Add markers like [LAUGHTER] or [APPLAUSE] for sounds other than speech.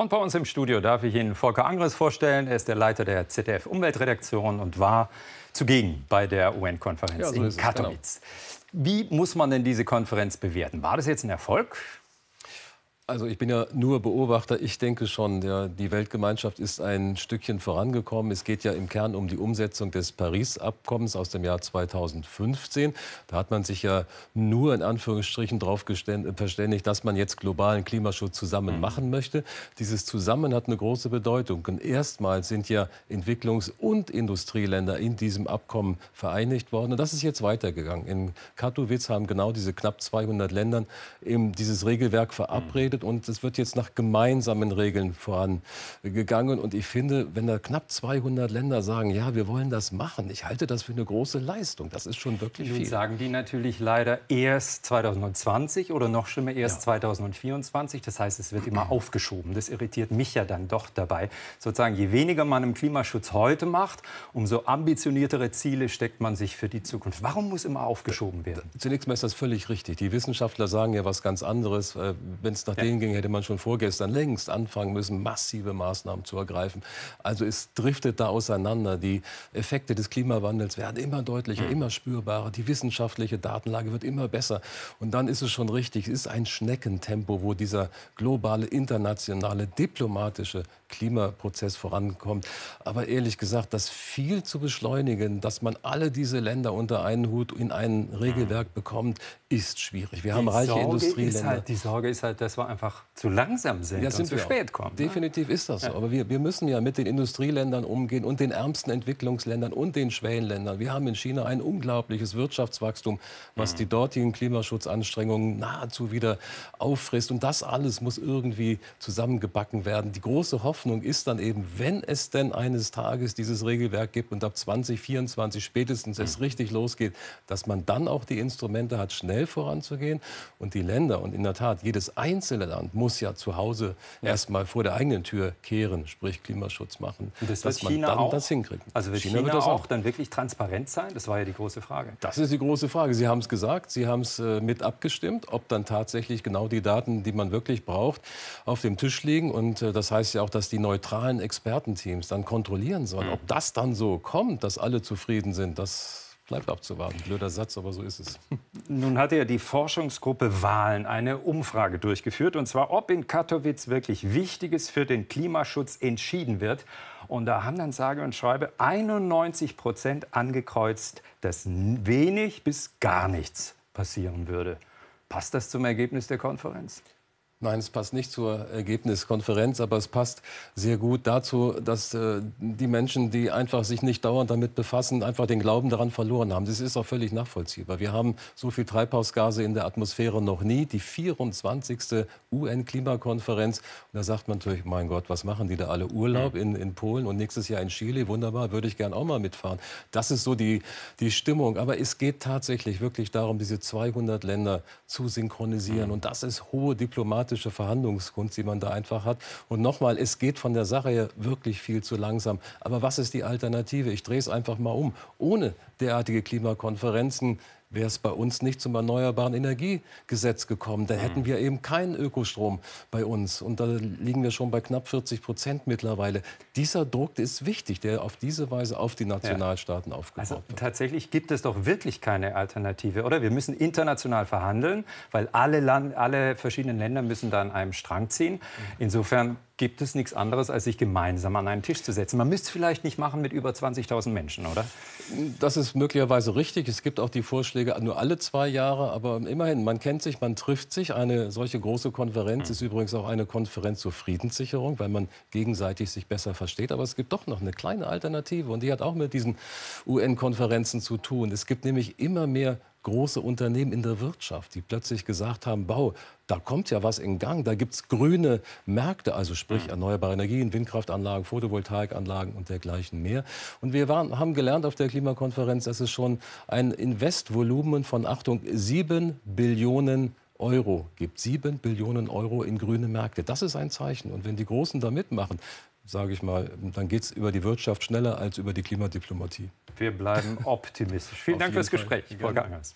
Und bei uns im Studio darf ich Ihnen Volker Angres vorstellen. Er ist der Leiter der ZDF Umweltredaktion und war zugegen bei der UN-Konferenz ja, so in Katowice. Genau. Wie muss man denn diese Konferenz bewerten? War das jetzt ein Erfolg? Also ich bin ja nur Beobachter. Ich denke schon, der, die Weltgemeinschaft ist ein Stückchen vorangekommen. Es geht ja im Kern um die Umsetzung des Paris-Abkommens aus dem Jahr 2015. Da hat man sich ja nur in Anführungsstrichen darauf verständigt, dass man jetzt globalen Klimaschutz zusammen mhm. machen möchte. Dieses Zusammen hat eine große Bedeutung. Und erstmals sind ja Entwicklungs- und Industrieländer in diesem Abkommen vereinigt worden. Und das ist jetzt weitergegangen. In Katowice haben genau diese knapp 200 Länder eben dieses Regelwerk verabredet entwickelt und es wird jetzt nach gemeinsamen Regeln vorangegangen. Und ich finde, wenn da knapp 200 Länder sagen, ja, wir wollen das machen, ich halte das für eine große Leistung. Das ist schon wirklich Nun viel. sagen die natürlich leider erst 2020 oder noch schlimmer erst ja. 2024. Das heißt, es wird immer aufgeschoben. Das irritiert mich ja dann doch dabei. Sozusagen, je weniger man im Klimaschutz heute macht, umso ambitioniertere Ziele steckt man sich für die Zukunft. Warum muss immer aufgeschoben werden? Zunächst mal ist das völlig richtig. Die Wissenschaftler sagen ja was ganz anderes. Äh, wenn es nach ja ging, hätte man schon vorgestern längst anfangen müssen, massive Maßnahmen zu ergreifen. Also es driftet da auseinander. Die Effekte des Klimawandels werden immer deutlicher, mhm. immer spürbarer. Die wissenschaftliche Datenlage wird immer besser. Und dann ist es schon richtig, es ist ein Schneckentempo, wo dieser globale, internationale, diplomatische Klimaprozess vorankommt. Aber ehrlich gesagt, das viel zu beschleunigen, dass man alle diese Länder unter einen Hut in ein Regelwerk mhm. bekommt, ist schwierig. Wir die haben reiche Sorge Industrieländer. Halt, die Sorge ist halt, dass wir einfach zu langsam sind ja, sind und zu spät kommen. Ne? Definitiv ist das so. Aber wir, wir müssen ja mit den Industrieländern umgehen und den ärmsten Entwicklungsländern und den Schwellenländern. Wir haben in China ein unglaubliches Wirtschaftswachstum, was mhm. die dortigen Klimaschutzanstrengungen nahezu wieder auffrisst. Und das alles muss irgendwie zusammengebacken werden. Die große Hoffnung ist dann eben, wenn es denn eines Tages dieses Regelwerk gibt und ab 2024 spätestens mhm. es richtig losgeht, dass man dann auch die Instrumente hat, schnell voranzugehen. Und die Länder, und in der Tat, jedes einzelne Land muss ja zu Hause ja. erst mal vor der eigenen Tür kehren, sprich Klimaschutz machen, und das dass man China dann auch? das hinkriegt. Also wird China, China wird das auch dann wirklich transparent sein? Das war ja die große Frage. Das ist die große Frage. Sie haben es gesagt, Sie haben es äh, mit abgestimmt, ob dann tatsächlich genau die Daten, die man wirklich braucht, auf dem Tisch liegen. Und äh, das heißt ja auch, dass die neutralen Expertenteams dann kontrollieren sollen. Mhm. Ob das dann so kommt, dass alle zufrieden sind, das Bleibt abzuwarten. Blöder Satz, aber so ist es. Nun hat ja die Forschungsgruppe Wahlen eine Umfrage durchgeführt, und zwar, ob in Katowice wirklich Wichtiges für den Klimaschutz entschieden wird. Und da haben dann sage und schreibe 91 Prozent angekreuzt, dass wenig bis gar nichts passieren würde. Passt das zum Ergebnis der Konferenz? Nein, es passt nicht zur Ergebniskonferenz, aber es passt sehr gut dazu, dass äh, die Menschen, die einfach sich nicht dauernd damit befassen, einfach den Glauben daran verloren haben. Das ist auch völlig nachvollziehbar. Wir haben so viel Treibhausgase in der Atmosphäre noch nie. Die 24. UN-Klimakonferenz. Und da sagt man natürlich, mein Gott, was machen die da alle? Urlaub in, in Polen und nächstes Jahr in Chile. Wunderbar, würde ich gern auch mal mitfahren. Das ist so die, die Stimmung. Aber es geht tatsächlich wirklich darum, diese 200 Länder zu synchronisieren. Mhm. Und das ist hohe diplomatische diplomatische Verhandlungskunst, die man da einfach hat. Und nochmal, es geht von der Sache her wirklich viel zu langsam. Aber was ist die Alternative? Ich drehe es einfach mal um. Ohne derartige Klimakonferenzen wäre es bei uns nicht zum Erneuerbaren Energiegesetz gekommen. Dann hätten mhm. wir eben keinen Ökostrom bei uns. Und da liegen wir schon bei knapp 40 Prozent mittlerweile. Dieser Druck ist wichtig, der auf diese Weise auf die Nationalstaaten ja. aufgebaut also, wird. Tatsächlich gibt es doch wirklich keine Alternative, oder? Wir müssen international verhandeln, weil alle, Land alle verschiedenen Länder müssen da an einem Strang ziehen. Mhm. Insofern gibt es nichts anderes, als sich gemeinsam an einen Tisch zu setzen. Man müsste es vielleicht nicht machen mit über 20.000 Menschen, oder? Das ist möglicherweise richtig. Es gibt auch die Vorschläge nur alle zwei Jahre. Aber immerhin, man kennt sich, man trifft sich. Eine solche große Konferenz mhm. ist übrigens auch eine Konferenz zur Friedenssicherung, weil man gegenseitig sich besser versteht. Aber es gibt doch noch eine kleine Alternative. Und die hat auch mit diesen UN-Konferenzen zu tun. Es gibt nämlich immer mehr große Unternehmen in der Wirtschaft, die plötzlich gesagt haben, Bau, da kommt ja was in Gang, da gibt es grüne Märkte, also sprich mhm. erneuerbare Energien, Windkraftanlagen, Photovoltaikanlagen und dergleichen mehr. Und wir waren, haben gelernt auf der Klimakonferenz, dass es schon ein Investvolumen von, Achtung, 7 Billionen Euro gibt. 7 Billionen Euro in grüne Märkte. Das ist ein Zeichen. Und wenn die Großen da mitmachen, sage ich mal, dann geht es über die Wirtschaft schneller als über die Klimadiplomatie. Wir bleiben [LAUGHS] optimistisch. Vielen Dank fürs Gespräch, Volker Angers.